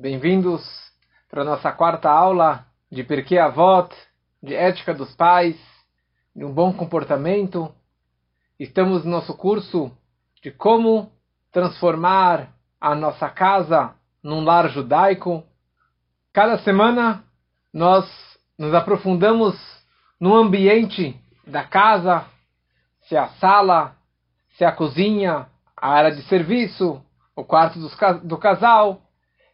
Bem-vindos para a nossa quarta aula de Perquê Avot, de ética dos pais, de um bom comportamento. Estamos no nosso curso de como transformar a nossa casa num lar judaico. Cada semana nós nos aprofundamos no ambiente da casa, se é a sala, se é a cozinha, a área de serviço, o quarto do casal.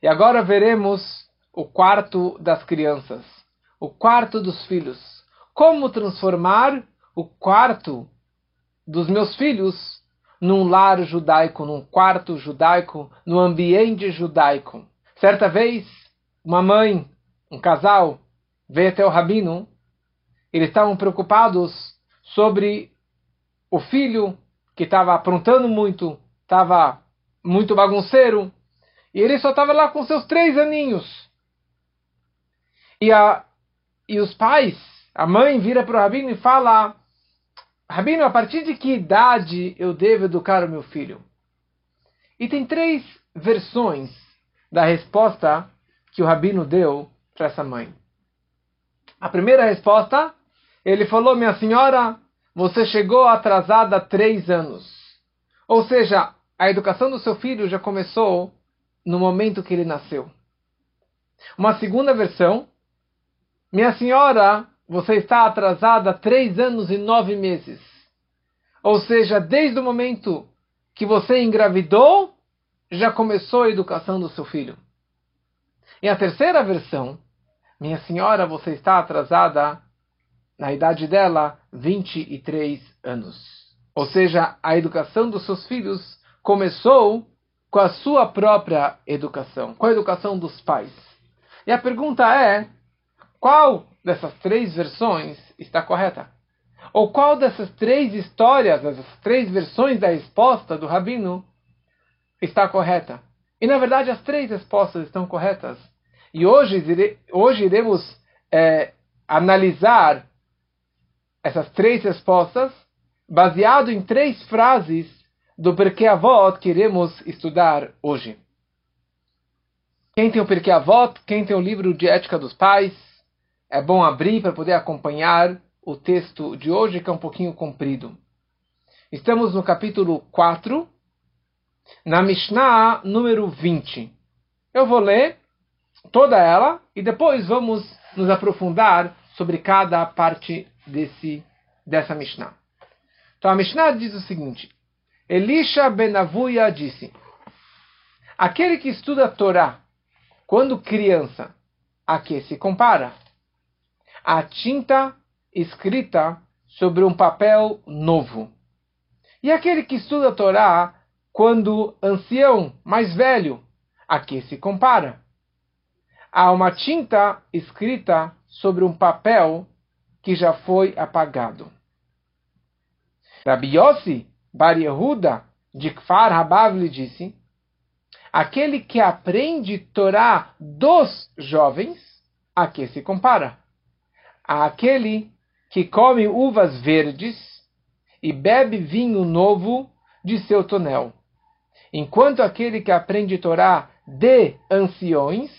E agora veremos o quarto das crianças, o quarto dos filhos. Como transformar o quarto dos meus filhos num lar judaico, num quarto judaico, num ambiente judaico. Certa vez, uma mãe, um casal, veio até o rabino. Eles estavam preocupados sobre o filho que estava aprontando muito, estava muito bagunceiro, e ele só estava lá com seus três aninhos. E, a, e os pais, a mãe vira para o rabino e fala: Rabino, a partir de que idade eu devo educar o meu filho? E tem três versões da resposta que o rabino deu para essa mãe. A primeira resposta, ele falou: Minha senhora, você chegou atrasada há três anos. Ou seja, a educação do seu filho já começou no momento que ele nasceu. Uma segunda versão, minha senhora, você está atrasada três anos e nove meses. Ou seja, desde o momento que você engravidou, já começou a educação do seu filho. E a terceira versão, minha senhora, você está atrasada, na idade dela, 23 anos. Ou seja, a educação dos seus filhos começou com a sua própria educação, com a educação dos pais. E a pergunta é: qual dessas três versões está correta? Ou qual dessas três histórias, dessas três versões da resposta do rabino está correta? E na verdade as três respostas estão corretas. E hoje, hoje iremos é, analisar essas três respostas baseado em três frases do Perquê Avot que iremos estudar hoje. Quem tem o Perquê Avot, quem tem o livro de ética dos pais, é bom abrir para poder acompanhar o texto de hoje, que é um pouquinho comprido. Estamos no capítulo 4, na Mishnah número 20. Eu vou ler toda ela e depois vamos nos aprofundar sobre cada parte desse, dessa Mishnah. Então a Mishnah diz o seguinte: Elisha Benavuia disse: Aquele que estuda a Torá quando criança, a que se compara? A tinta escrita sobre um papel novo. E aquele que estuda a Torá quando ancião, mais velho, a que se compara? Há uma tinta escrita sobre um papel que já foi apagado. Rabi Yossi Bar Yehuda, de Kfar Habavli, disse: Aquele que aprende Torá dos jovens, a que se compara? Aquele que come uvas verdes e bebe vinho novo de seu tonel. Enquanto aquele que aprende Torá de anciões,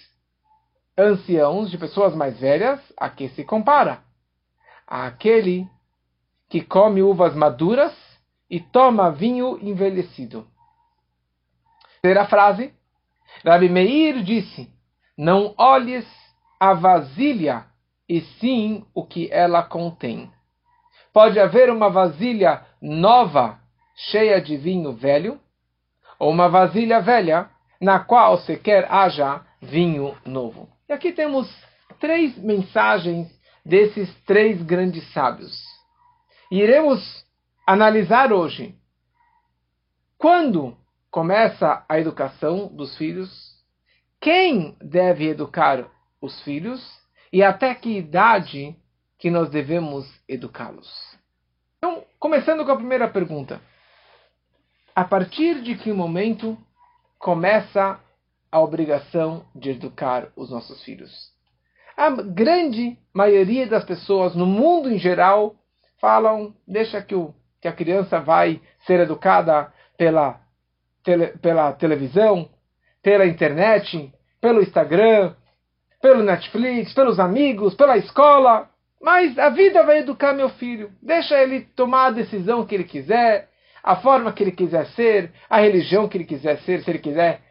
anciãos, de pessoas mais velhas, a que se compara? Aquele que come uvas maduras e toma vinho envelhecido. Terceira frase. Rabi Meir disse: Não olhes a vasilha, e sim o que ela contém. Pode haver uma vasilha nova, cheia de vinho velho, ou uma vasilha velha, na qual sequer haja vinho novo. E aqui temos três mensagens desses três grandes sábios. E iremos analisar hoje quando começa a educação dos filhos, quem deve educar os filhos e até que idade que nós devemos educá-los. Então, começando com a primeira pergunta. A partir de que momento começa a obrigação de educar os nossos filhos? A grande maioria das pessoas no mundo em geral falam, deixa que o que a criança vai ser educada pela, tele, pela televisão, pela internet, pelo Instagram, pelo Netflix, pelos amigos, pela escola. Mas a vida vai educar meu filho. Deixa ele tomar a decisão que ele quiser, a forma que ele quiser ser, a religião que ele quiser ser, se ele quiser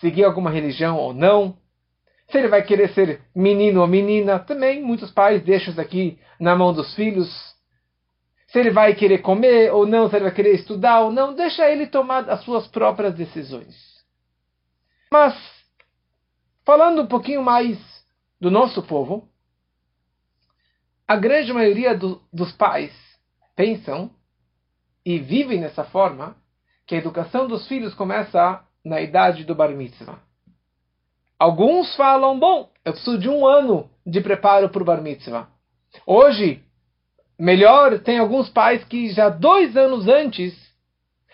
seguir alguma religião ou não. Se ele vai querer ser menino ou menina, também muitos pais deixam isso aqui na mão dos filhos. Se ele vai querer comer ou não, se ele vai querer estudar ou não, deixa ele tomar as suas próprias decisões. Mas, falando um pouquinho mais do nosso povo, a grande maioria do, dos pais pensam e vivem dessa forma que a educação dos filhos começa na idade do bar mitzvah. Alguns falam, bom, eu preciso de um ano de preparo para o bar mitzvah. Hoje, melhor, tem alguns pais que já dois anos antes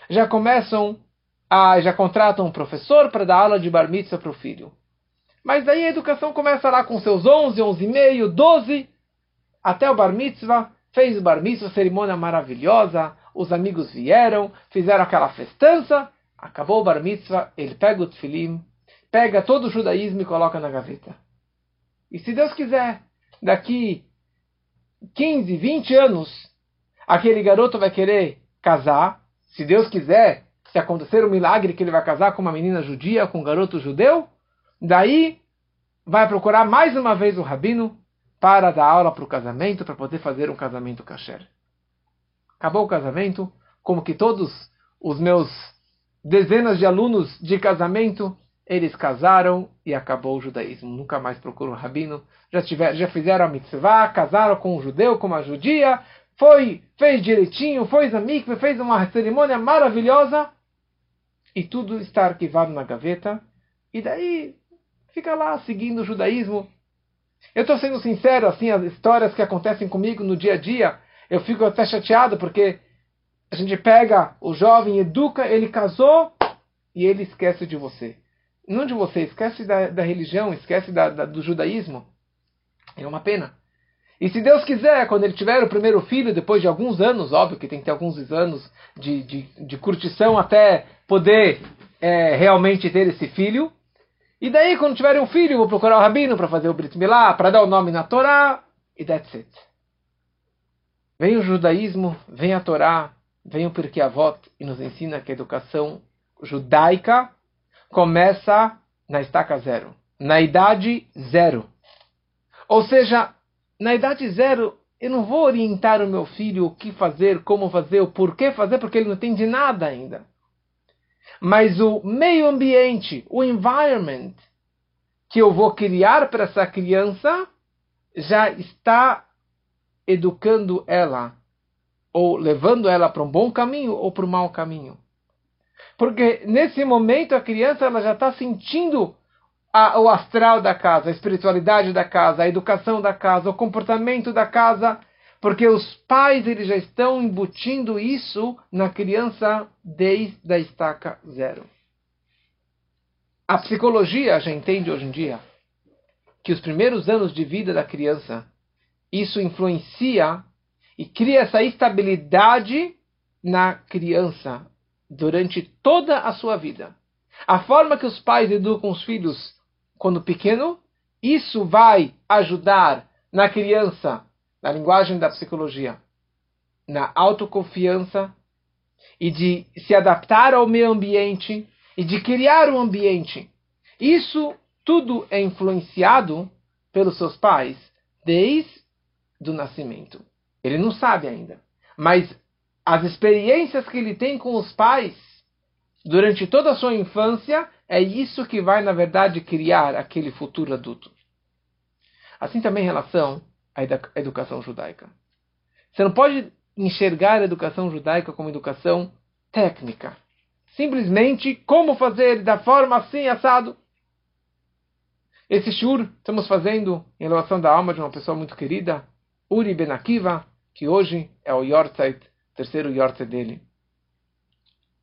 já começam a, já contratam um professor para dar aula de bar mitzvah para o filho. Mas daí a educação começa lá com seus 11, 11 e meio, 12, até o bar mitzvah, fez o bar mitzvah, cerimônia maravilhosa, os amigos vieram, fizeram aquela festança, acabou o bar mitzvah, ele pega o tefilim, pega todo o judaísmo e coloca na gaveta. E se Deus quiser, daqui 15, 20 anos, aquele garoto vai querer casar, se Deus quiser, se acontecer um milagre que ele vai casar com uma menina judia, com um garoto judeu, daí vai procurar mais uma vez o rabino para dar aula para o casamento, para poder fazer um casamento kasher. Acabou o casamento, como que todos os meus dezenas de alunos de casamento, eles casaram e acabou o judaísmo. Nunca mais procuram um rabino. Já, tiver, já fizeram a mitzvah, casaram com um judeu, com uma judia, foi, fez direitinho, fez a fez uma cerimônia maravilhosa e tudo está arquivado na gaveta. E daí fica lá seguindo o judaísmo, eu estou sendo sincero, assim, as histórias que acontecem comigo no dia a dia, eu fico até chateado porque a gente pega o jovem, educa, ele casou e ele esquece de você. Não de você, esquece da, da religião, esquece da, da, do judaísmo. É uma pena. E se Deus quiser, quando ele tiver o primeiro filho, depois de alguns anos, óbvio que tem que ter alguns anos de, de, de curtição até poder é, realmente ter esse filho, e daí, quando tiverem um filho, vou procurar o rabino para fazer o Brit Milá, para dar o nome na Torá, e that's it. Vem o judaísmo, vem a Torá, vem o Pirkei Avot e nos ensina que a educação judaica começa na estaca zero, na idade zero. Ou seja, na idade zero, eu não vou orientar o meu filho o que fazer, como fazer, o porquê fazer, porque ele não entende nada ainda. Mas o meio ambiente, o environment que eu vou criar para essa criança já está educando ela ou levando ela para um bom caminho ou para um mau caminho. Porque nesse momento a criança ela já está sentindo a, o astral da casa, a espiritualidade da casa, a educação da casa, o comportamento da casa porque os pais eles já estão embutindo isso na criança desde a estaca zero. A psicologia já entende hoje em dia que os primeiros anos de vida da criança isso influencia e cria essa estabilidade na criança durante toda a sua vida. A forma que os pais educam os filhos quando pequeno, isso vai ajudar na criança na linguagem da psicologia, na autoconfiança e de se adaptar ao meio ambiente e de criar um ambiente. Isso tudo é influenciado pelos seus pais desde o nascimento. Ele não sabe ainda, mas as experiências que ele tem com os pais durante toda a sua infância é isso que vai, na verdade, criar aquele futuro adulto. Assim também em relação a educação judaica. Você não pode enxergar a educação judaica como educação técnica. Simplesmente como fazer da forma assim, assado. Esse shur estamos fazendo em relação da alma de uma pessoa muito querida, Uri Ben Akiva, que hoje é o Yortzeit, terceiro Yortzeit dele.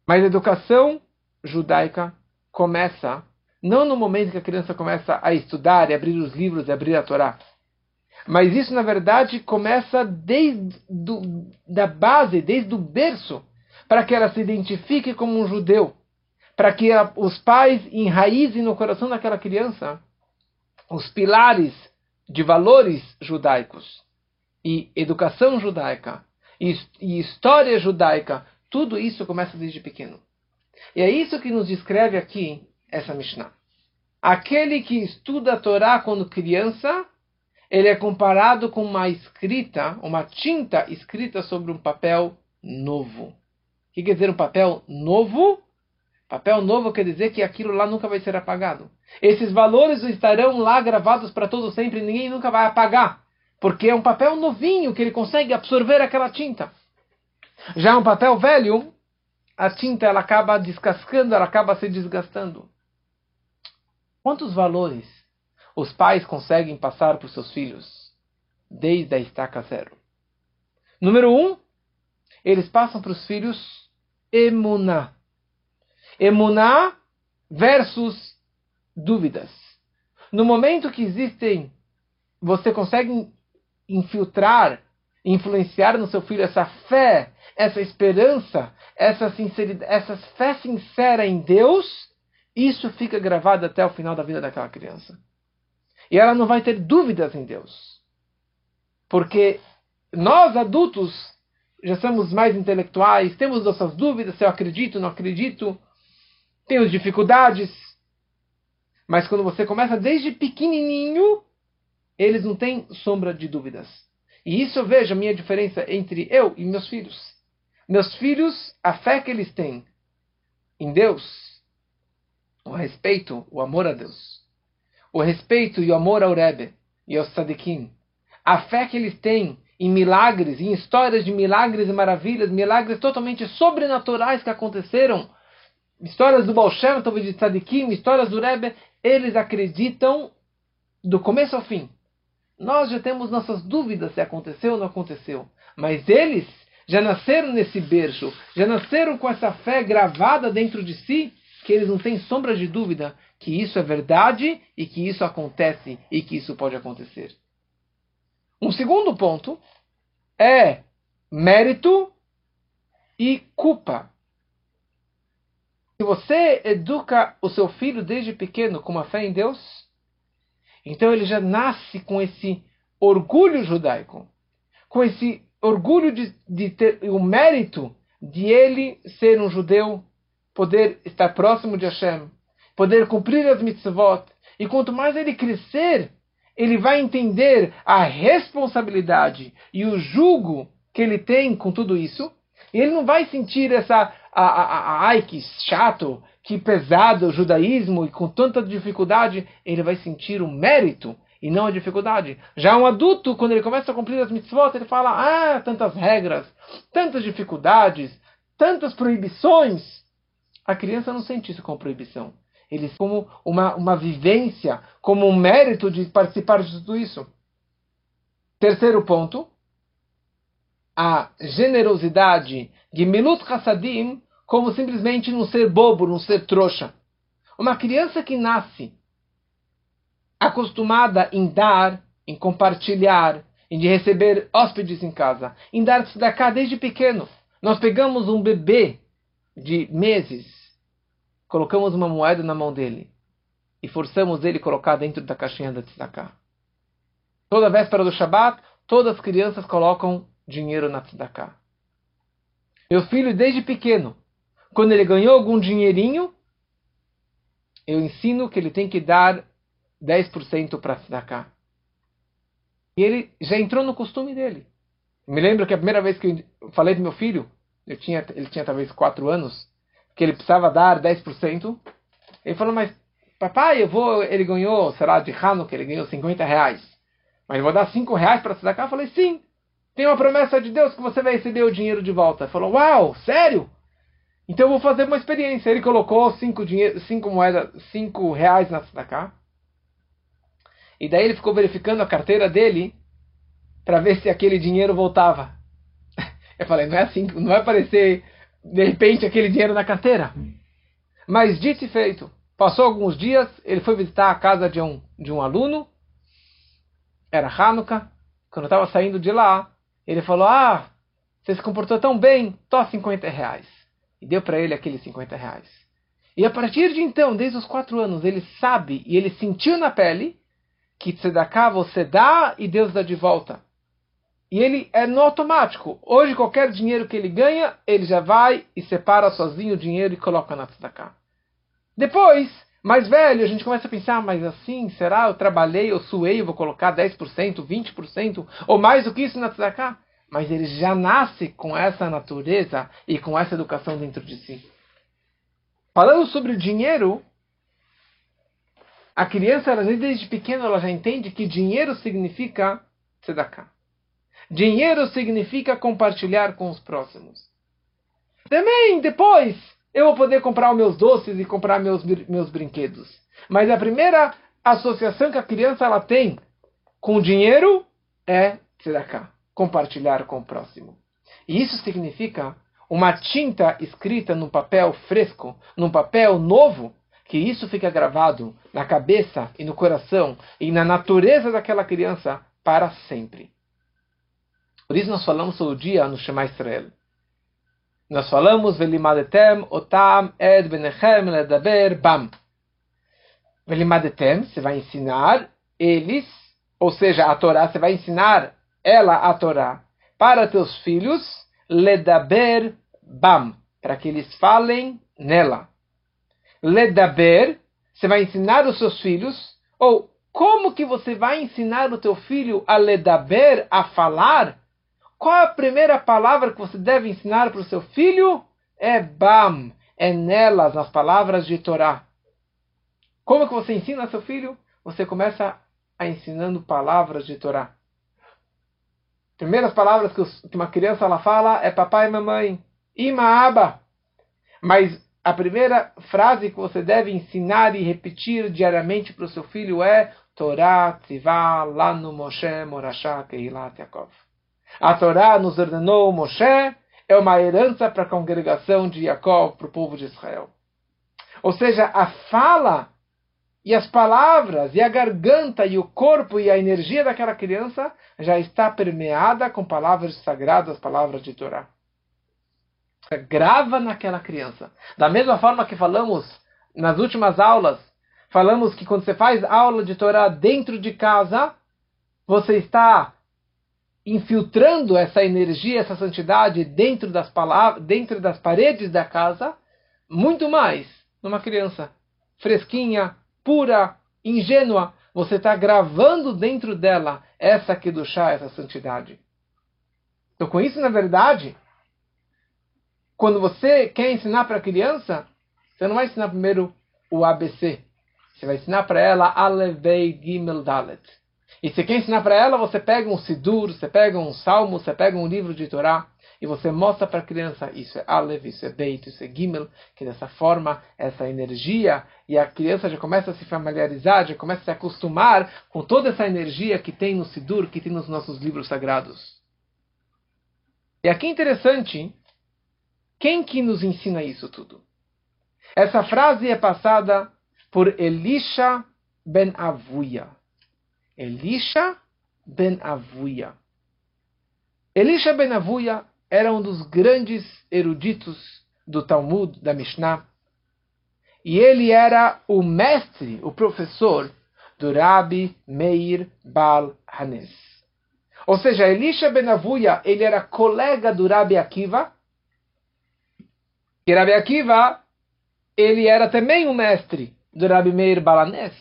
Mas a educação judaica começa não no momento que a criança começa a estudar e abrir os livros e abrir a Torá. Mas isso, na verdade, começa desde do, da base, desde o berço, para que ela se identifique como um judeu. para que os pais enraizem no coração daquela criança os pilares de valores judaicos e educação judaica e, história judaica, tudo isso começa desde pequeno. E é isso que nos descreve aqui essa Mishnah. Aquele que estuda a Torá quando criança, ele é comparado com uma escrita, uma tinta escrita sobre um papel novo. O que quer dizer um papel novo? Papel novo quer dizer que aquilo lá nunca vai ser apagado. Esses valores estarão lá gravados para todo sempre, ninguém nunca vai apagar, porque é um papel novinho que ele consegue absorver aquela tinta. Já um papel velho, a tinta ela acaba descascando, ela acaba se desgastando. Quantos valores os pais conseguem passar para os seus filhos desde a estaca zero? Número um, eles passam para os filhos emuná. Emuná versus dúvidas. No momento que existem, você consegue infiltrar, influenciar no seu filho essa fé, essa esperança, essa sinceridade, essa fé sincera em Deus, isso fica gravado até o final da vida daquela criança. E ela não vai ter dúvidas em Deus. Porque nós adultos já somos mais intelectuais, temos nossas dúvidas se eu acredito, não acredito, temos dificuldades. Mas quando você começa desde pequenininho, eles não têm sombra de dúvidas. E isso eu vejo a minha diferença entre eu e meus filhos. Meus filhos, a fé que eles têm em Deus, o respeito, o amor a Deus, o respeito e o amor ao Rebbe e aos Sadikim, a fé que eles têm em milagres, em histórias de milagres e maravilhas, milagres totalmente sobrenaturais que aconteceram, histórias do Baal Shem Tov de Tzadikim, histórias do Rebbe, eles acreditam do começo ao fim. Nós já temos nossas dúvidas se aconteceu ou não aconteceu. Mas eles já nasceram nesse berço, já nasceram com essa fé gravada dentro de si, que eles não têm sombra de dúvida que isso é verdade e que isso acontece e que isso pode acontecer. Um segundo ponto é mérito e culpa. Se você educa o seu filho desde pequeno com uma fé em Deus, então ele já nasce com esse orgulho judaico, com esse orgulho de, de ter o mérito de ele ser um judeu, poder estar próximo de Hashem, poder cumprir as mitzvot. E quanto mais ele crescer, ele vai entender a responsabilidade e o jugo que ele tem com tudo isso. E ele não vai sentir essa a, a, a, ai que chato, que pesado o judaísmo e com tanta dificuldade, ele vai sentir o mérito e não a dificuldade. Já um adulto, quando ele começa a cumprir as mitzvot, ele fala: ah, tantas regras, tantas dificuldades, tantas proibições. A criança não sente isso como proibição. Eles como uma, uma vivência, como um mérito de participar de tudo isso. Terceiro ponto, a generosidade de Milut Hassadim como simplesmente não ser bobo, não ser trouxa. Uma criança que nasce acostumada em dar, em compartilhar, em receber hóspedes em casa, em dar tzedakah desde pequeno. Nós pegamos um bebê de meses, colocamos uma moeda na mão dele e forçamos ele a colocar dentro da caixinha da tzedakah. Toda véspera do Shabat, todas as crianças colocam dinheiro na tzedakah. Meu filho, desde pequeno, quando ele ganhou algum dinheirinho, eu ensino que ele tem que dar 10% para tzedakah. E ele já entrou no costume dele. Me lembro que a primeira vez que eu falei do meu filho, eu tinha, ele tinha talvez 4 anos, que ele precisava dar 10%. Ele falou, mas papai, eu vou, ele ganhou, será de Hanukkah, ele ganhou 50 reais. Mas eu vou dar 5 reais para tzedakah? Eu falei, sim. Tem uma promessa de Deus que você vai receber o dinheiro de volta. Ele falou, uau, sério? Então eu vou fazer uma experiência. Ele colocou 5 cinco moedas, cinco reais na tzedakah. E daí ele ficou verificando a carteira dele para ver se aquele dinheiro voltava. Eu falei, não é assim, não vai aparecer de repente aquele dinheiro na carteira. Mas dito e feito, passou alguns dias, ele foi visitar a casa de um, de um aluno, era Hanukkah, quando eu estava saindo de lá, ele falou, ah, você se comportou tão bem, tô 50 reais. E deu para ele aqueles 50 reais. E a partir de então, desde os quatro anos, ele sabe e ele sentiu na pele que tzedakah você dá e Deus dá de volta. E ele é no automático. Hoje, qualquer dinheiro que ele ganha, ele já vai e separa sozinho o dinheiro e coloca na tzedakah. Depois, mais velho, a gente começa a pensar, mas assim, será? Eu trabalhei, eu suei, eu vou colocar 10%, 20% ou mais do que isso na tzedakah? Mas ele já nasce com essa natureza e com essa educação dentro de si. Falando sobre dinheiro, a criança, ela, desde pequena, ela já entende que dinheiro significa tzedakah. Dinheiro significa compartilhar com os próximos. Também, depois, eu vou poder comprar os meus doces e comprar meus, meus brinquedos. Mas a primeira associação que a criança ela tem com dinheiro é tzedakah, compartilhar com o próximo. E isso significa uma tinta escrita num papel fresco, num papel novo, que isso fica gravado na cabeça e no coração e na natureza daquela criança para sempre. Por isso nós falamos todo dia no Shema Israel. Nós falamos Velimadetem otam ed benechem ledaber bam. Velimadetem, você vai ensinar eles, ou seja, a Torá, você vai ensinar ela a Torá para teus filhos ledaber bam, para que eles falem nela. Ledaber, você vai ensinar os seus filhos, ou como que você vai ensinar o teu filho a ledaber, a falar? Qual a primeira palavra que você deve ensinar para o seu filho? É bam, é nelas, nas palavras de Torá. Como que você ensina seu filho? Você começa a ensinando palavras de Torá. Primeiras palavras que uma criança ela fala é papai e mamãe, ima aba. Mas a primeira frase que você deve ensinar e repetir diariamente para o seu filho é Torá tzivá lanu Moshe morashá keilat Yaakov. A Torá nos ordenou Moshe é uma herança para a congregação de Jacob, para o povo de Israel. Ou seja, a fala e as palavras e a garganta e o corpo e a energia daquela criança já está permeada com palavras sagradas, palavras de Torá grava naquela criança. Da mesma forma que falamos nas últimas aulas, falamos que quando você faz aula de Torá dentro de casa, você está infiltrando essa energia, essa santidade dentro das palavras, dentro das paredes da casa, muito mais numa criança fresquinha, pura, ingênua, você está gravando dentro dela essa chá, essa santidade. Então, com isso, na verdade, quando você quer ensinar para a criança, você não vai ensinar primeiro o ABC. Você vai ensinar para ela Alevei Gimel Dalet. E se quer ensinar para ela, você pega um Sidur, você pega um Salmo, você pega um livro de Torá e você mostra para a criança isso é Alev, isso é Beit, isso é Gimel, que dessa forma, essa energia, e a criança já começa a se familiarizar, já começa a se acostumar com toda essa energia que tem no Sidur, que tem nos nossos livros sagrados. E aqui é interessante quem que nos ensina isso tudo? Essa frase é passada por Elisha ben Avuya. Elisha ben Avuya. Elisha ben Avuya era um dos grandes eruditos do Talmud, da Mishnah. E ele era o mestre, o professor do Rabi Meir Bal Hanes. Ou seja, Elisha ben Avuya, ele era colega do Rabi Akiva, que Rabi Akiva, ele era também um mestre do Rabi Meir Balanés.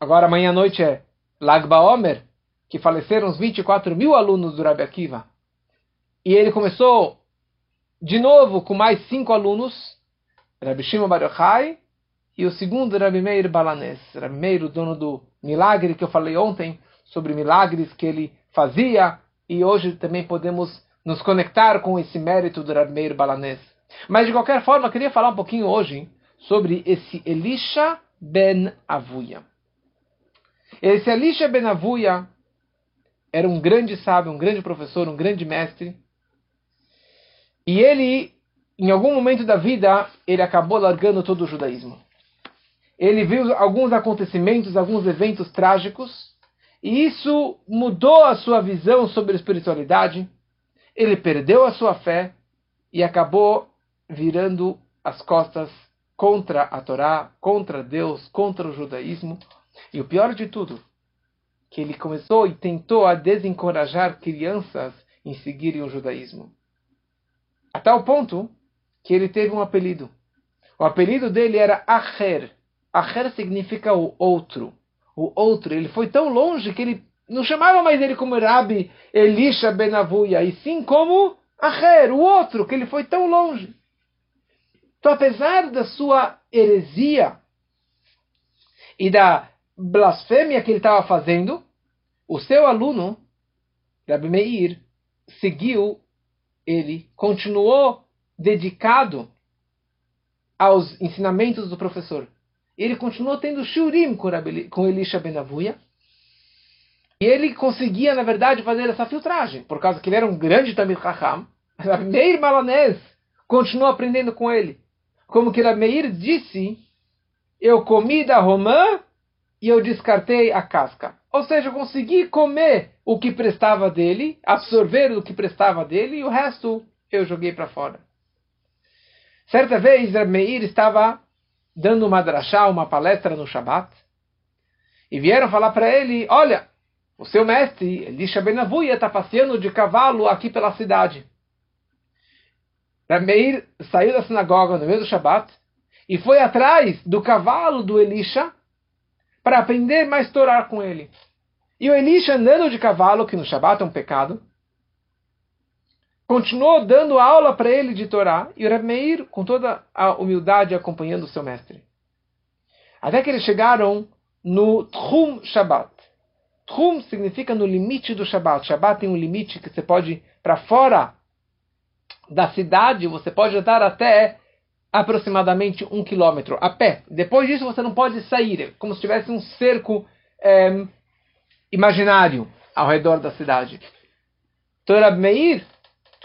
Agora, amanhã à noite é Lagba Omer, que faleceram uns 24 mil alunos do Rabi Akiva. E ele começou de novo com mais cinco alunos, Rabi Shimon Bar Yochai, e o segundo Rabi Meir Balanés. Rabi Meir, o dono do milagre que eu falei ontem, sobre milagres que ele fazia, e hoje também podemos nos conectar com esse mérito do Rabi Meir. Mas de qualquer forma, eu queria falar um pouquinho hoje sobre esse Elisha ben Avuya. Esse Elisha ben Avuya era um grande sábio, um grande professor, um grande mestre. E ele, em algum momento da vida, ele acabou largando todo o judaísmo. Ele viu alguns acontecimentos, alguns eventos trágicos, e isso mudou a sua visão sobre a espiritualidade. Ele perdeu a sua fé e acabou virando as costas contra a Torá, contra Deus, contra o judaísmo. E o pior de tudo, que ele começou e tentou a desencorajar crianças em seguirem o judaísmo. A tal ponto que ele teve um apelido. O apelido dele era Acher. Acher significa o outro. O outro. Ele foi tão longe que ele não chamava mais ele como Rabi Elisha Benavuia, e sim como Acher, o outro, que ele foi tão longe. Então, apesar da sua heresia e da blasfêmia que ele estava fazendo, o seu aluno, Rabbi Meir, seguiu ele, continuou dedicado aos ensinamentos do professor. Ele continuou tendo shurim com Elisha Benavuia. E ele conseguia, na verdade, fazer essa filtragem, por causa que ele era um grande Tamil Chacham. Meir Malanés continuou aprendendo com ele. Como que Meir disse, eu comi da romã e eu descartei a casca. Ou seja, eu consegui comer o que prestava dele, absorver o que prestava dele, e o resto eu joguei para fora. Certa vez, Meir estava dando uma drachá, uma palestra no Shabat, e vieram falar para ele, olha, o seu mestre, Elisha Benavuia, está passeando de cavalo aqui pela cidade. Meir saiu da sinagoga no meio do Shabat e foi atrás do cavalo do Elisha para aprender mais Torá com ele. E o Elisha andando de cavalo, que no Shabat é um pecado, continuou dando aula para ele de Torá, e o Reb Meir, com toda a humildade, acompanhando o seu mestre. Até que eles chegaram no Tchum Shabbat. Tchum significa no limite do Shabbat. Shabbat tem um limite que você pode, para fora da cidade, você pode andar até aproximadamente um quilômetro a pé. Depois disso, você não pode sair, como se tivesse um cerco é, imaginário ao redor da cidade. Então, Meir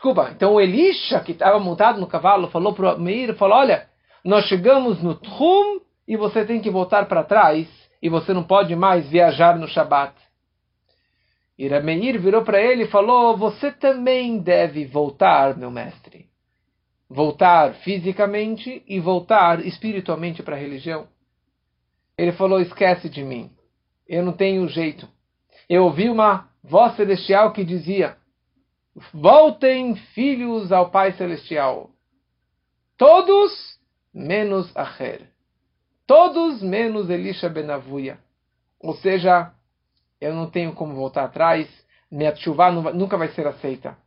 Desculpa, então o Elisha, que estava montado no cavalo, falou para o Meir, falou, olha, nós chegamos no Tchum e você tem que voltar para trás e você não pode mais viajar no Shabat. E virou para ele e falou, você também deve voltar, meu mestre. Voltar fisicamente e voltar espiritualmente para a religião. Ele falou, esquece de mim. Eu não tenho jeito. Eu ouvi uma voz celestial que dizia, Voltem, filhos, ao Pai Celestial. Todos menos Acher. Todos menos Elisha Benavuia. Ou seja, eu não tenho como voltar atrás, minha chuva nunca vai ser aceita.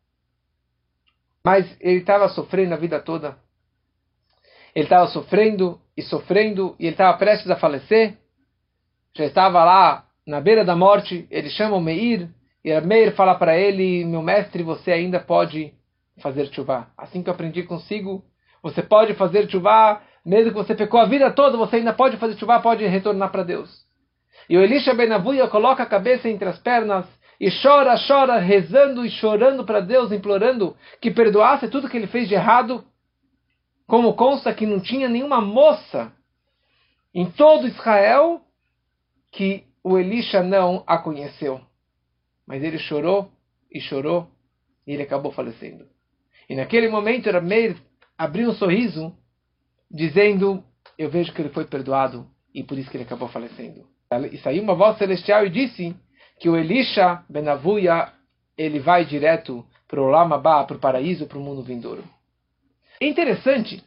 Mas ele estava sofrendo a vida toda. Ele estava sofrendo e sofrendo, e ele estava prestes a falecer. Já estava lá na beira da morte. Ele chama o Meir, e a Meir fala para ele, meu mestre, você ainda pode fazer chuva. Assim que eu aprendi consigo, você pode fazer chuva, mesmo que você pecou a vida toda, você ainda pode fazer chuva, pode retornar para Deus. E o Elisha Benavuia coloca a cabeça entre as pernas e chora, chora, rezando e chorando para Deus, implorando que perdoasse tudo que ele fez de errado. Como consta que não tinha nenhuma moça em todo Israel que o Elisha não a conheceu. Mas ele chorou e chorou e ele acabou falecendo. E naquele momento Rameir abriu um sorriso, dizendo: Eu vejo que ele foi perdoado e por isso que ele acabou falecendo. E saiu uma voz celestial e disse que o Elisha Benavuia ele vai direto para o Lamabá, para o paraíso, para o mundo vindouro. É interessante.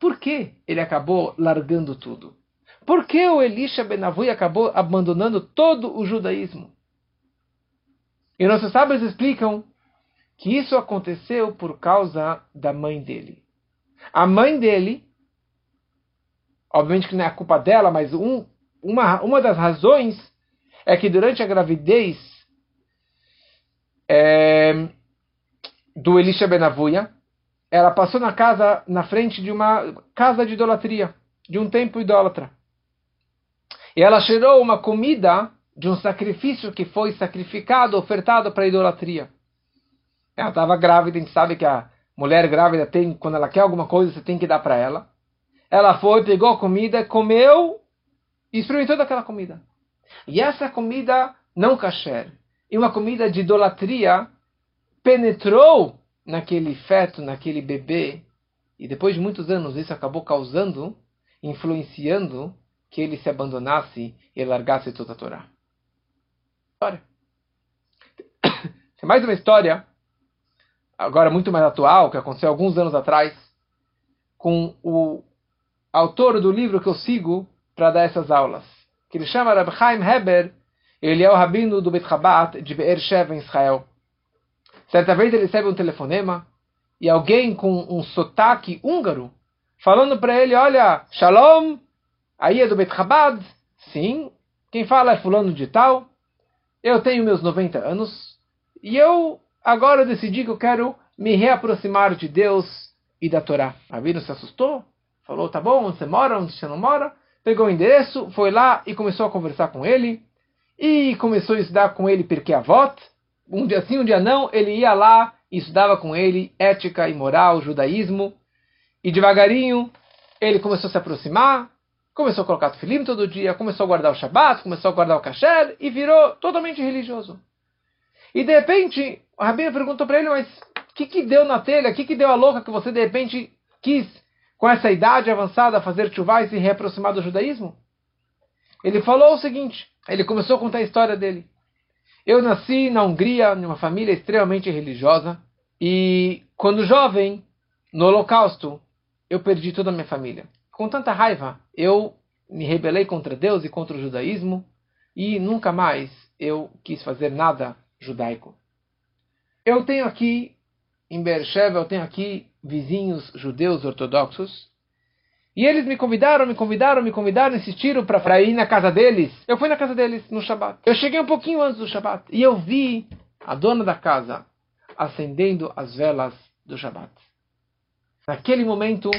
Por que ele acabou largando tudo? Por que o Elisha Benavuia acabou abandonando todo o judaísmo? E nossos sábios explicam que isso aconteceu por causa da mãe dele. A mãe dele, obviamente que não é a culpa dela, mas um, uma, uma das razões é que durante a gravidez é, do Elisha Benavuia, ela passou na casa, na frente de uma casa de idolatria, de um templo idólatra. E ela cheirou uma comida de um sacrifício que foi sacrificado, ofertado para a idolatria. Ela estava grávida, a gente sabe que a mulher grávida tem, quando ela quer alguma coisa, você tem que dar para ela. Ela foi, pegou a comida, comeu e experimentou daquela comida. E essa comida não kasher, e uma comida de idolatria, penetrou naquele feto, naquele bebê, e depois de muitos anos isso acabou causando influenciando que ele se abandonasse e largasse toda a Torá. História. Tem mais uma história, agora muito mais atual, que aconteceu alguns anos atrás, com o autor do livro que eu sigo para dar essas aulas, que ele chama Rabbi Chaim Heber, ele é o rabino do Bet Chabad de Be'er Sheva, em Israel. Certa vez ele recebe um telefonema e alguém com um sotaque húngaro falando para ele, olha, Shalom, aí é do Bet Chabad? Sim. Quem fala é fulano de tal. Eu tenho meus 90 anos e eu agora decidi que eu quero me reaproximar de Deus e da Torá. Rabino se assustou, falou, tá bom, onde você mora, onde você não mora? Pegou o endereço, foi lá e começou a conversar com ele. E começou a estudar com ele porque avot. Um dia sim, um dia não, ele ia lá e estudava com ele ética e moral, judaísmo. E devagarinho ele começou a se aproximar, começou a colocar filim todo dia, começou a guardar o Shabat, começou a guardar o kasher e virou totalmente religioso. E de repente, o Rabino perguntou para ele, mas o que, que deu na telha? O que, que deu a louca que você de repente quis, com essa idade avançada, fazer chuvá e se reaproximar do judaísmo? Ele falou o seguinte, ele começou a contar a história dele. Eu nasci na Hungria, numa família extremamente religiosa, e quando jovem, no Holocausto, eu perdi toda a minha família. Com tanta raiva, eu me rebelei contra Deus e contra o judaísmo e nunca mais eu quis fazer nada judaico. Eu tenho aqui, em Beersheba, eu tenho aqui vizinhos judeus ortodoxos e eles me convidaram, me convidaram, me convidaram, insistiram para ir na casa deles. Eu fui na casa deles no Shabat. Eu cheguei um pouquinho antes do Shabat e eu vi a dona da casa acendendo as velas do Shabat. Naquele momento,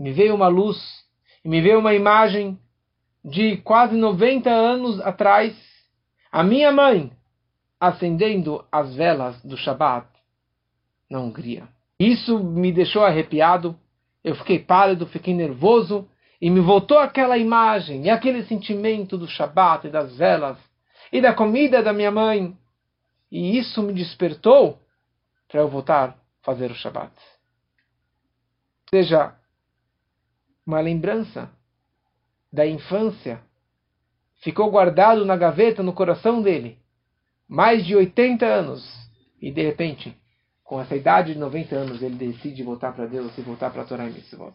me veio uma luz, e me veio uma imagem de quase 90 anos atrás, a minha mãe acendendo as velas do Shabat na Hungria. Isso me deixou arrepiado, eu fiquei pálido, fiquei nervoso, e me voltou aquela imagem e aquele sentimento do Shabat e das velas e da comida da minha mãe. E isso me despertou para eu voltar a fazer o Shabat seja uma lembrança da infância, ficou guardado na gaveta, no coração dele, mais de 80 anos, e de repente, com essa idade de 90 anos, ele decide voltar para Deus e voltar para a Torá e Mitzvot.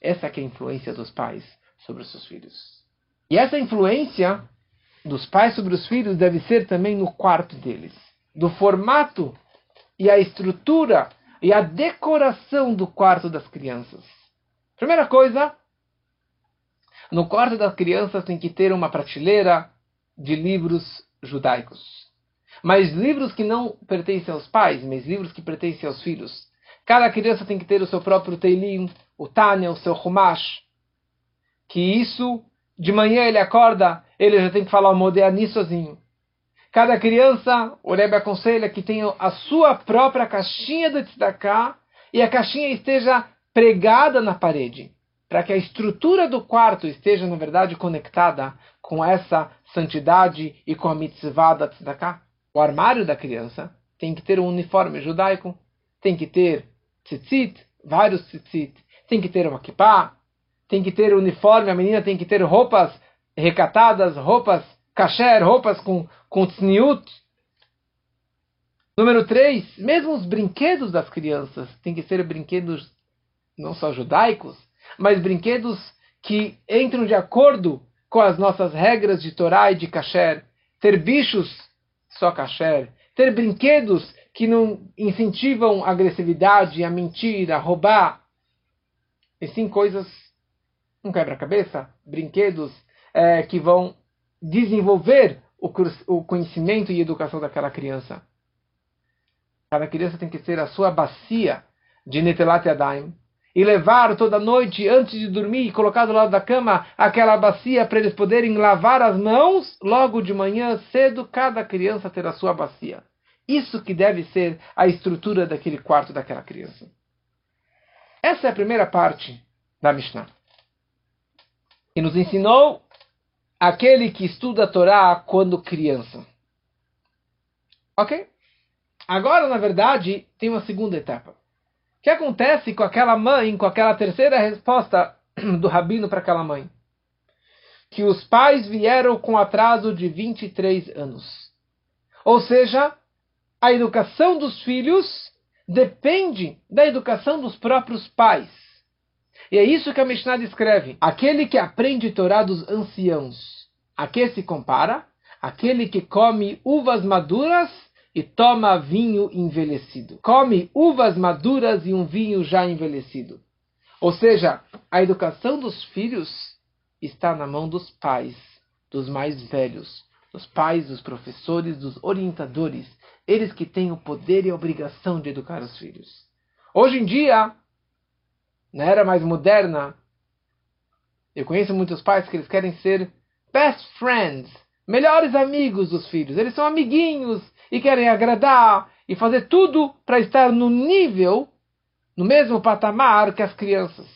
Essa é a influência dos pais sobre os seus filhos. E essa influência dos pais sobre os filhos deve ser também no quarto deles, do formato e a estrutura e a decoração do quarto das crianças. Primeira coisa, no quarto das crianças tem que ter uma prateleira de livros judaicos. Mas livros que não pertencem aos pais, mas livros que pertencem aos filhos. Cada criança tem que ter o seu próprio Teilim, o Tânia, o seu Humash. Que isso, de manhã ele acorda, ele já tem que falar o Modeani sozinho. Cada criança, o Rebbe aconselha que tenha a sua própria caixinha de tzedakah e a caixinha esteja pregada na parede, para que a estrutura do quarto esteja, na verdade, conectada com essa santidade e com a mitzvah da tzedakah. O armário da criança tem que ter um uniforme judaico, tem que ter tzitzit, vários tzitzit, tem que ter uma kippah, tem que ter uniforme, a menina tem que ter roupas recatadas, roupas kasher, roupas com, com tzniut. Número 3, mesmo os brinquedos das crianças têm que ser brinquedos não só judaicos, mas brinquedos que entram de acordo com as nossas regras de Torá e de kasher. Ter bichos, só kasher. Ter brinquedos que não incentivam a agressividade, a mentira, a roubar. E sim coisas, um quebra-cabeça, brinquedos é, que vão desenvolver o conhecimento e educação daquela criança. Cada criança tem que ter a sua bacia de Netelat Yadayim e levar toda noite, antes de dormir, e colocar do lado da cama aquela bacia para eles poderem lavar as mãos logo de manhã cedo, cada criança ter a sua bacia. Isso que deve ser a estrutura daquele quarto daquela criança. Essa é a primeira parte da Mishnah. Que nos ensinou aquele que estuda a Torá quando criança. Ok? Agora, na verdade, tem uma segunda etapa. O que acontece com aquela mãe, com aquela terceira resposta do rabino para aquela mãe que os pais vieram com atraso de 23 anos. Ou seja, a educação dos filhos depende da educação dos próprios pais. E é isso que a Mishnah descreve. Aquele que aprende Torá dos anciãos, a que se compara? Aquele que come uvas maduras e toma vinho envelhecido. Come uvas maduras e um vinho já envelhecido. Ou seja, a educação dos filhos está na mão dos pais, dos mais velhos, dos pais, dos professores, dos orientadores, eles que têm o poder e a obrigação de educar os filhos. Hoje em dia, na era mais moderna, eu conheço muitos pais que eles querem ser best friends, melhores amigos dos filhos. Eles são amiguinhos e querem agradar e fazer tudo para estar no nível, no mesmo patamar que as crianças.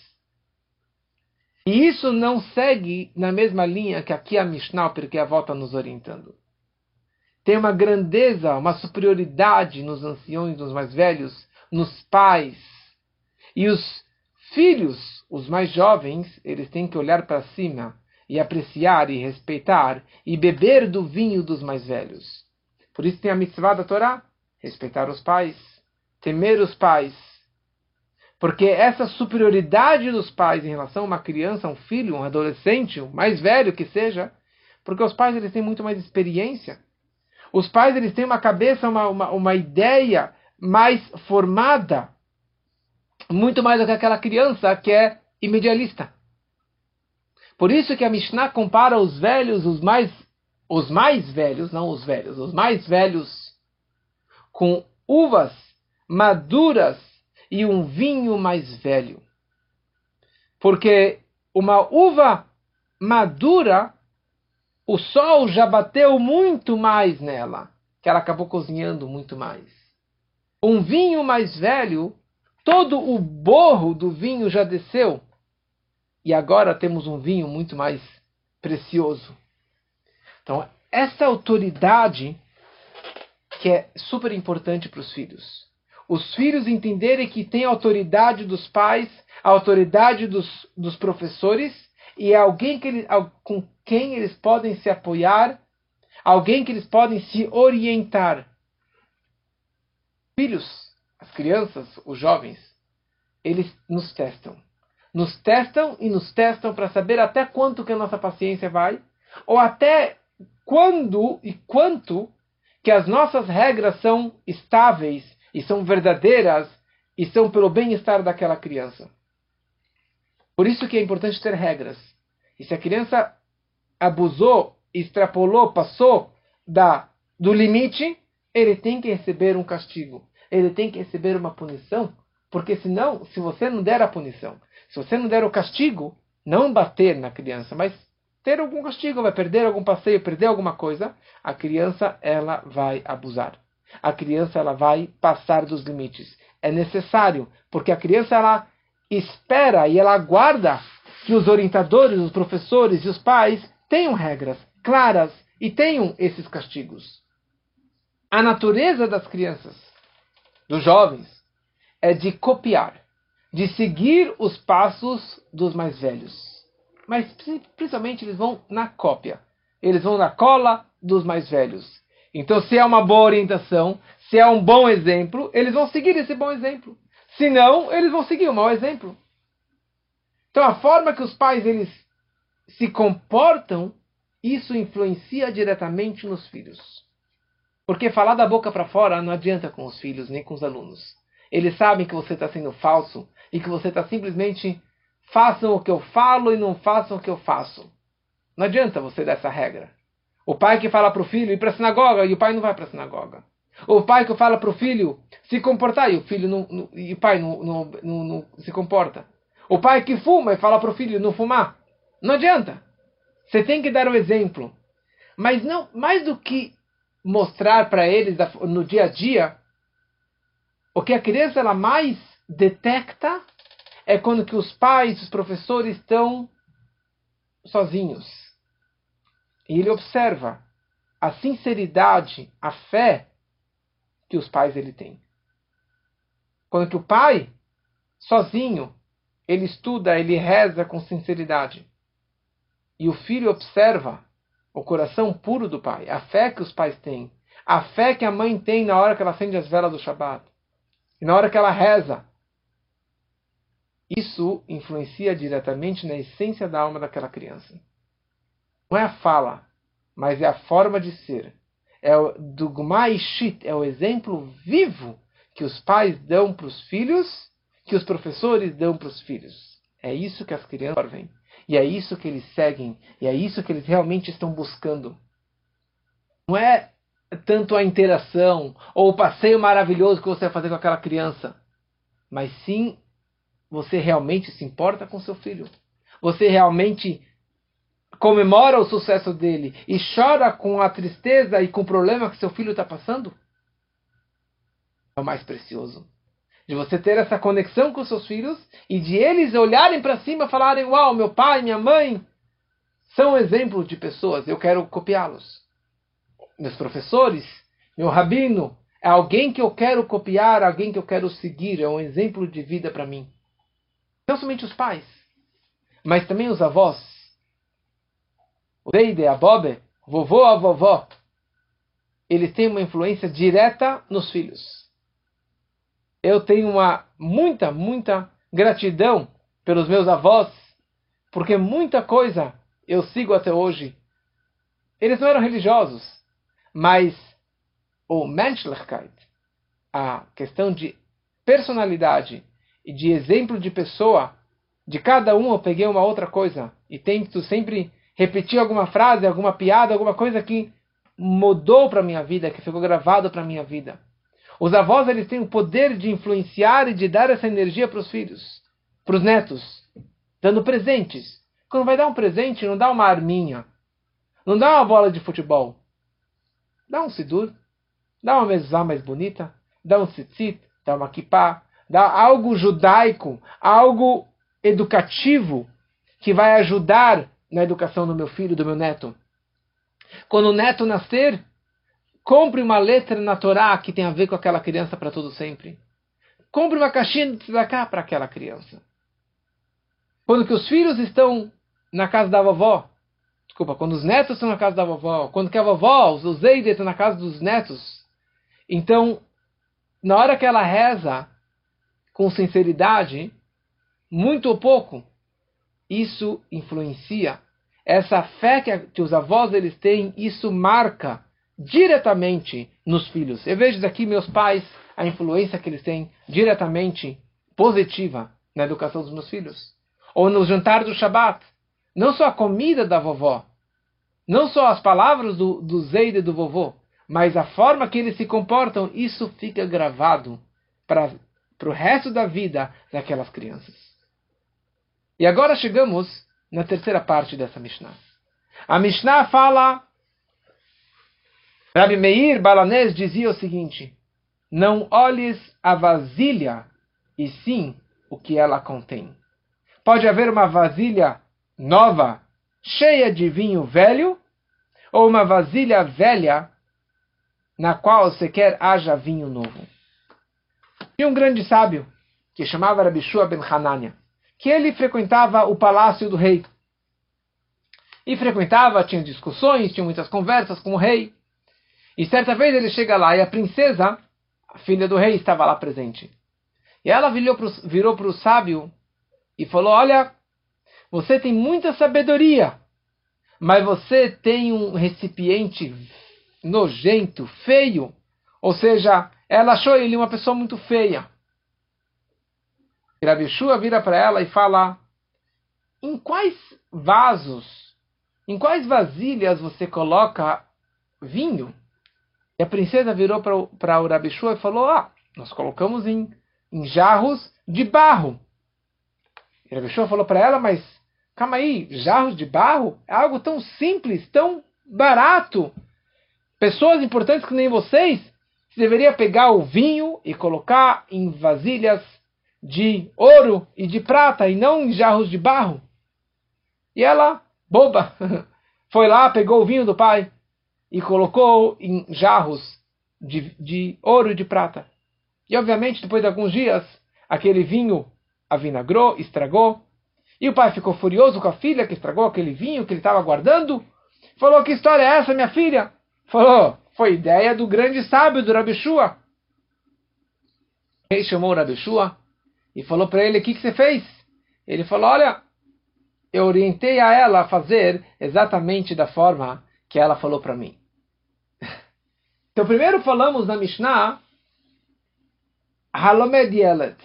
E isso não segue na mesma linha que aqui a Mishnah, porque a volta nos orientando. Tem uma grandeza, uma superioridade nos anciões, nos mais velhos, nos pais. E os filhos, os mais jovens, eles têm que olhar para cima e apreciar e respeitar e beber do vinho dos mais velhos. Por isso tem a mitzvah da Torá, respeitar os pais, temer os pais, porque essa superioridade dos pais em relação a uma criança, um filho, um adolescente, o mais velho que seja, porque os pais eles têm muito mais experiência. Os pais eles têm uma cabeça, uma, uma, uma ideia mais formada, muito mais do que aquela criança que é imedialista. Por isso que a Mishnah compara os velhos, os mais, os mais velhos, não os velhos, os mais velhos, com uvas maduras e um vinho mais velho. Porque uma uva madura, o sol já bateu muito mais nela, que ela acabou cozinhando muito mais. Um vinho mais velho, todo o borro do vinho já desceu, e agora temos um vinho muito mais precioso. Então, essa autoridade que é super importante para os filhos os filhos entenderem que tem a autoridade dos pais, a autoridade dos, dos professores e é alguém que eles, com quem eles podem se apoiar, alguém que eles podem se orientar. Filhos, as crianças, os jovens, eles nos testam. Nos testam e nos testam para saber até quanto que a nossa paciência vai, ou até quando e quanto que as nossas regras são estáveis e são verdadeiras e são pelo bem-estar daquela criança. Por isso que é importante ter regras. E se a criança abusou, extrapolou, passou da do limite, ele tem que receber um castigo. Ele tem que receber uma punição, porque senão, se você não der a punição, se você não der o castigo, não bater na criança, mas ter algum castigo, vai perder algum passeio, perder alguma coisa, a criança ela vai abusar a criança ela vai passar dos limites. É necessário, porque a criança ela espera e ela aguarda que os orientadores, os professores e os pais tenham regras claras e tenham esses castigos. A natureza das crianças, dos jovens, é de copiar, de seguir os passos dos mais velhos. Mas principalmente eles vão na cópia. Eles vão na cola dos mais velhos. Então, se é uma boa orientação, se é um bom exemplo, eles vão seguir esse bom exemplo. Se não, eles vão seguir o mau exemplo. Então, a forma que os pais eles se comportam, isso influencia diretamente nos filhos. Porque falar da boca para fora não adianta com os filhos nem com os alunos. Eles sabem que você está sendo falso e que você está simplesmente façam o que eu falo e não façam o que eu faço. Não adianta você dar essa regra. O pai que fala para o filho ir para a sinagoga e o pai não vai para a sinagoga. O pai que fala para o filho se comportar e o filho não, não e o pai não, não, não, não, se comporta. O pai que fuma e fala para o filho não fumar. Não adianta. Você tem que dar o um exemplo. Mas não mais do que mostrar para eles no dia a dia, o que a criança ela mais detecta é quando que os pais, os professores estão sozinhos e ele observa a sinceridade, a fé que os pais ele têm. Quando que o pai, sozinho, ele estuda, ele reza com sinceridade. E o filho observa o coração puro do pai, a fé que os pais têm, a fé que a mãe tem na hora que ela acende as velas do Shabat, e na hora que ela reza. Isso influencia diretamente na essência da alma daquela criança. Não é a fala, mas é a forma de ser. É o dogma ishit, é o exemplo vivo que os pais dão para os filhos, que os professores dão para os filhos. É isso que as crianças veem. E é isso que eles seguem. E é isso que eles realmente estão buscando. Não é tanto a interação ou o passeio maravilhoso que você vai fazer com aquela criança, mas sim você realmente se importa com seu filho. Você realmente comemora o sucesso dele e chora com a tristeza e com o problema que seu filho está passando? É o mais precioso. De você ter essa conexão com seus filhos e de eles olharem para cima e falarem: Uau, meu pai, minha mãe são exemplos de pessoas, eu quero copiá-los. Meus professores, meu rabino, é alguém que eu quero copiar, alguém que eu quero seguir, é um exemplo de vida para mim. Não somente os pais, mas também os avós. O deide, a bobe, vovô, a vovó, eles têm uma influência direta nos filhos eu tenho uma muita, muita gratidão pelos meus avós, porque muita coisa eu sigo até hoje. Eles não eram religiosos, mas o Menschlichkeit, a questão de personalidade e de exemplo de pessoa, de cada um eu peguei uma outra coisa. E tento sempre repetir alguma frase, alguma piada, alguma coisa que mudou para minha vida, que ficou gravado para minha vida. Os avós eles têm o poder de influenciar e de dar essa energia para os filhos, para os netos, dando presentes. Quando vai dar um presente, não dá uma arminha, não dá uma bola de futebol, dá um sidur, dá uma mezuzá mais bonita, dá um tzitzit, dá uma kippah, dá algo judaico, algo educativo que vai ajudar na educação do meu filho, do meu neto. Quando o neto nascer, Compre uma letra na Torá que tem a ver com aquela criança para todo sempre. Compre uma caixinha de tzedakah para aquela criança. Quando que os filhos estão na casa da vovó, desculpa, quando os netos estão na casa da vovó, quando que a vovó, os Zeide estão na casa dos netos, então, na hora que ela reza com sinceridade, muito ou pouco, isso influencia. Essa fé que, que os avós eles têm, isso marca diretamente nos filhos. Eu vejo daqui meus pais, a influência que eles têm diretamente positiva na educação dos meus filhos. Ou no jantar do Shabat. Não só a comida da vovó, não só as palavras do, do Zeide do vovô, mas a forma que eles se comportam, isso fica gravado para o resto da vida daquelas crianças. E agora chegamos na terceira parte dessa Mishnah. A Mishnah fala Rabi Meir Balanés dizia o seguinte: Não olhes a vasilha, e sim o que ela contém. Pode haver uma vasilha nova, cheia de vinho velho, ou uma vasilha velha, na qual sequer haja vinho novo. Tinha um grande sábio, que chamava Rabi Shua ben Hanania, que ele frequentava o palácio do rei. E frequentava, tinha discussões, tinha muitas conversas com o rei. E certa vez ele chega lá e a princesa, a filha do rei, estava lá presente. E ela virou para o sábio e falou: Olha, você tem muita sabedoria, mas você tem um recipiente nojento, feio. Ou seja, ela achou ele uma pessoa muito feia. Rabi vira para ela e fala: Em quais vasos, em quais vasilhas você coloca vinho? E a princesa virou para o Rabishua e falou: Ah, nós colocamos em, em jarros de barro. E falou para ela: Mas calma aí, jarros de barro é algo tão simples, tão barato. Pessoas importantes que nem vocês, você deveria pegar o vinho e colocar em vasilhas de ouro e de prata e não em jarros de barro. E ela, boba, foi lá, pegou o vinho do pai e colocou em jarros de, de ouro e de prata. E obviamente, depois de alguns dias, aquele vinho avinagrou, estragou. E o pai ficou furioso com a filha que estragou aquele vinho que ele estava guardando. Falou: Que história é essa, minha filha? Falou: Foi ideia do grande sábio do Rabishua. Ele chamou o Rabishua e falou para ele: O que, que você fez? Ele falou: Olha, eu orientei a ela a fazer exatamente da forma que ela falou para mim. Então, primeiro falamos na Mishnah, Halomed Yelet,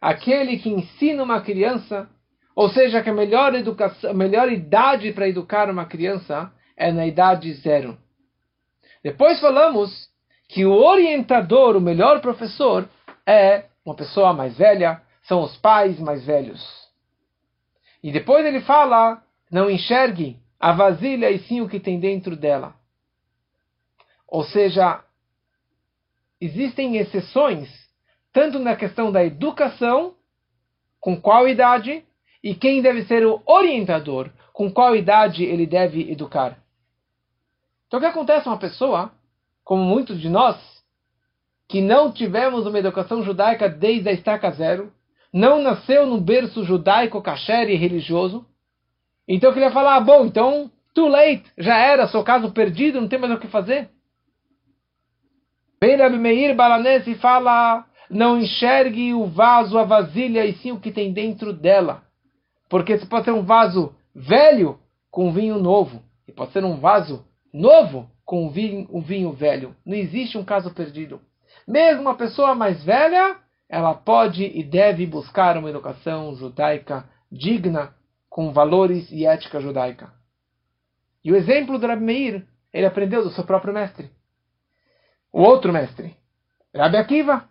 aquele que ensina uma criança, ou seja, que a melhor, educação, a melhor idade para educar uma criança é na idade zero. Depois falamos que o orientador, o melhor professor, é uma pessoa mais velha, são os pais mais velhos. E depois ele fala: não enxergue a vasilha e sim o que tem dentro dela. Ou seja, existem exceções, tanto na questão da educação, com qual idade, e quem deve ser o orientador, com qual idade ele deve educar. Então o que acontece uma pessoa, como muitos de nós, que não tivemos uma educação judaica desde a estaca zero, não nasceu no berço judaico, kasher e religioso, então queria falar, ah, bom, então, too late, já era, sou caso perdido, não tem mais o que fazer. Vem Rabi Meir Balanese e fala: não enxergue o vaso, a vasilha, e sim o que tem dentro dela. Porque você pode ter um vaso velho com vinho novo, e pode ser um vaso novo com um vinho, um vinho velho. Não existe um caso perdido. Mesmo uma pessoa mais velha, ela pode e deve buscar uma educação judaica digna, com valores e ética judaica. E o exemplo do Rabi Meir, ele aprendeu do seu próprio mestre o outro mestre, Rabi Akiva.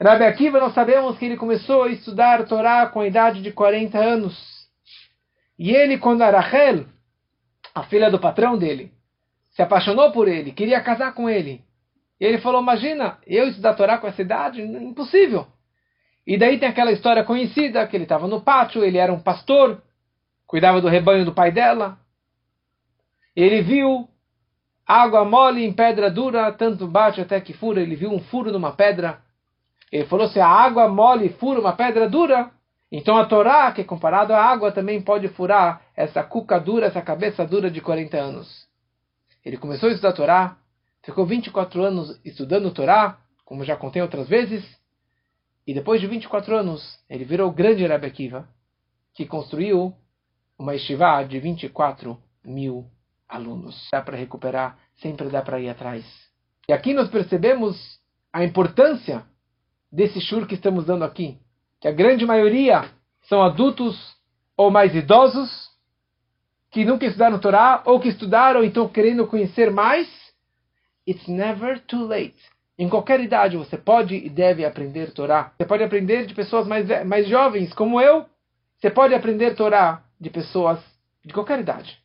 Rabi Akiva, nós sabemos que ele começou a estudar Torá com a idade de 40 anos. E ele, quando a Rachel, a filha do patrão dele, se apaixonou por ele, queria casar com ele. E ele falou: Imagina, eu estudar Torá com essa idade? Impossível. E daí tem aquela história conhecida que ele estava no pátio, ele era um pastor, cuidava do rebanho do pai dela. Ele viu Água mole em pedra dura, tanto bate até que fura. Ele viu um furo numa pedra. Ele falou: se a água mole fura uma pedra dura, então a Torá, que é comparado à água, também pode furar essa cuca dura, essa cabeça dura de 40 anos. Ele começou a estudar a Torá, ficou 24 anos estudando Torá, como já contei outras vezes, e depois de 24 anos, ele virou o grande Rebbe Akiva, que construiu uma estivá de 24 mil alunos. Dá para recuperar, sempre dá para ir atrás. E aqui nós percebemos a importância desse shur que estamos dando aqui. Que a grande maioria são adultos ou mais idosos que nunca estudaram Torá ou que estudaram e estão querendo conhecer mais. It's never too late. Em qualquer idade você pode e deve aprender Torá. Você pode aprender de pessoas mais, mais jovens, como eu. Você pode aprender Torá de pessoas de qualquer idade.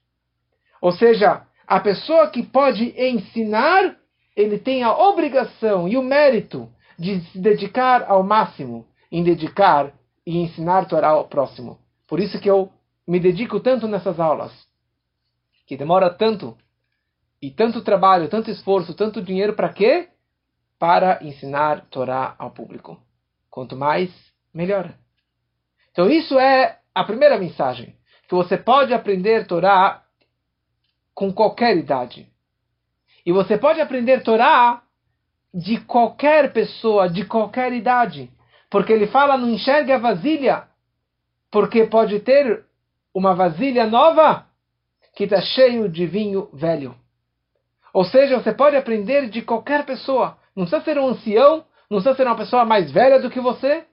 Ou seja, a pessoa que pode ensinar, ele tem a obrigação e o mérito de se dedicar ao máximo em dedicar e ensinar Torá ao próximo. Por isso que eu me dedico tanto nessas aulas, que demora tanto, e tanto trabalho, tanto esforço, tanto dinheiro, para quê? Para ensinar Torá ao público. Quanto mais, melhor. Então isso é a primeira mensagem, que você pode aprender Torá com qualquer idade. E você pode aprender Torá de qualquer pessoa, de qualquer idade. Porque ele fala, não enxergue a vasilha, porque pode ter uma vasilha nova que está cheio de vinho velho. Ou seja, você pode aprender de qualquer pessoa. Não precisa ser um ancião, não precisa ser uma pessoa mais velha do que você.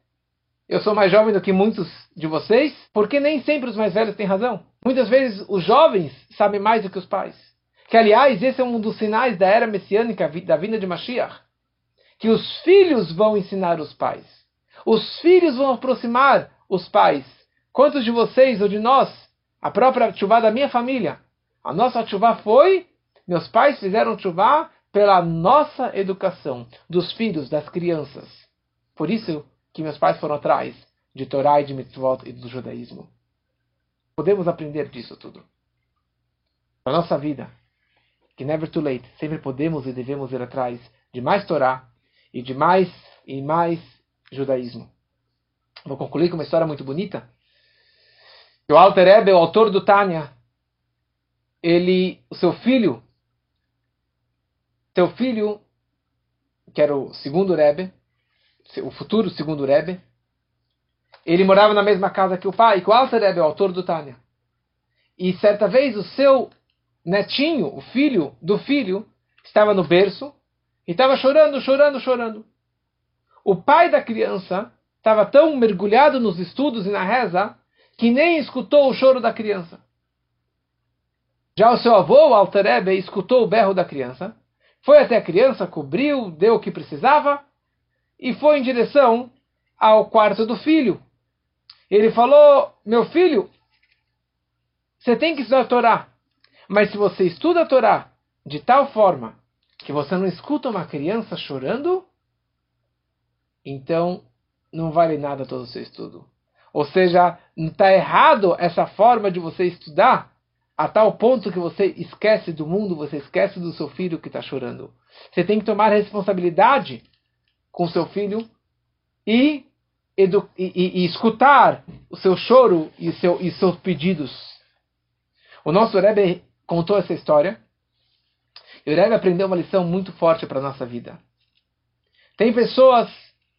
Eu sou mais jovem do que muitos de vocês, porque nem sempre os mais velhos têm razão. Muitas vezes os jovens sabem mais do que os pais. Que, aliás, esse é um dos sinais da era messiânica, da vinda de Mashiach. Que os filhos vão ensinar os pais. Os filhos vão aproximar os pais. Quantos de vocês ou de nós, a própria chuva da minha família, a nossa chuva foi, meus pais fizeram chuva pela nossa educação dos filhos, das crianças. Por isso que meus pais foram atrás de Torá e de mitzvot e do judaísmo. Podemos aprender disso tudo. Na nossa vida, que never too late, sempre podemos e devemos ir atrás de mais Torá e de mais e mais judaísmo. Vou concluir com uma história muito bonita. O Alter Ebe, o autor do Tânia, ele, o seu filho, seu filho, que era o segundo Rebbe, o futuro segundo Rebbe, ele morava na mesma casa que o pai, que o Alter Rebbe, o autor do Tânia. E certa vez o seu netinho, o filho do filho, estava no berço e estava chorando, chorando, chorando. O pai da criança estava tão mergulhado nos estudos e na reza que nem escutou o choro da criança. Já o seu avô, o Alter Rebbe, escutou o berro da criança, foi até a criança, cobriu, deu o que precisava e foi em direção ao quarto do filho. Ele falou: Meu filho, você tem que estudar a Torá. Mas se você estuda a Torá de tal forma que você não escuta uma criança chorando, então não vale nada todo o seu estudo. Ou seja, está errado essa forma de você estudar a tal ponto que você esquece do mundo, você esquece do seu filho que está chorando. Você tem que tomar responsabilidade com seu filho e, e, e, e escutar o seu choro e, seu, e seus pedidos. O nosso Rebbe contou essa história e o Rebbe aprendeu uma lição muito forte para a nossa vida. Tem pessoas,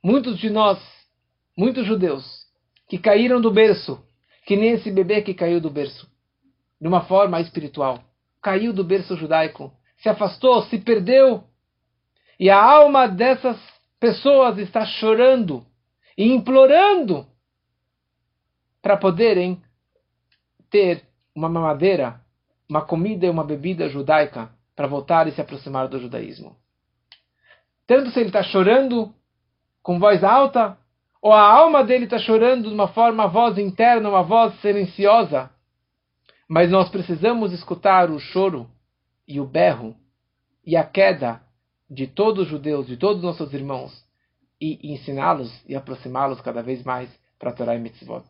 muitos de nós, muitos judeus, que caíram do berço, que nem esse bebê que caiu do berço de uma forma espiritual. Caiu do berço judaico, se afastou, se perdeu. E a alma dessas pessoas está chorando e implorando para poderem ter uma mamadeira, uma comida e uma bebida judaica para voltar e se aproximar do judaísmo. Tanto se ele está chorando com voz alta, ou a alma dele está chorando de uma forma, voz interna, uma voz silenciosa, mas nós precisamos escutar o choro e o berro e a queda de todos os judeus, de todos os nossos irmãos, e ensiná-los e aproximá-los cada vez mais para a Torá e Mitzvot.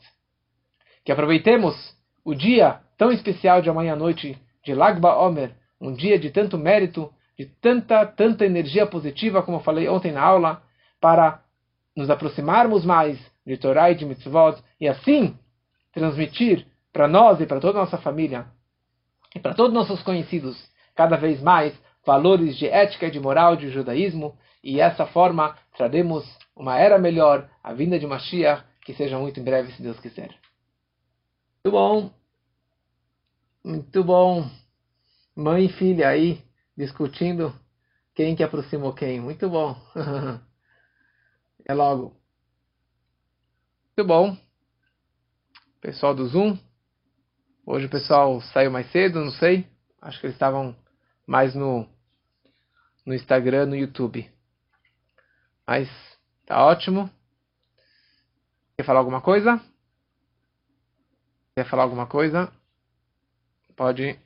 Que aproveitemos o dia tão especial de amanhã à noite, de Lagba Omer, um dia de tanto mérito, de tanta, tanta energia positiva, como eu falei ontem na aula, para nos aproximarmos mais de Torá e de Mitzvot, e assim transmitir para nós e para toda a nossa família e para todos nossos conhecidos cada vez mais valores de ética e de moral de judaísmo e dessa forma traremos uma era melhor, a vinda de Mashiach, que seja muito em breve, se Deus quiser. Muito bom. Muito bom. Mãe e filha aí discutindo quem que aproximou quem. Muito bom. é logo. Muito bom. Pessoal do Zoom. Hoje o pessoal saiu mais cedo, não sei. Acho que eles estavam mais no, no Instagram, no YouTube. Mas tá ótimo. Quer falar alguma coisa? Quer falar alguma coisa? Pode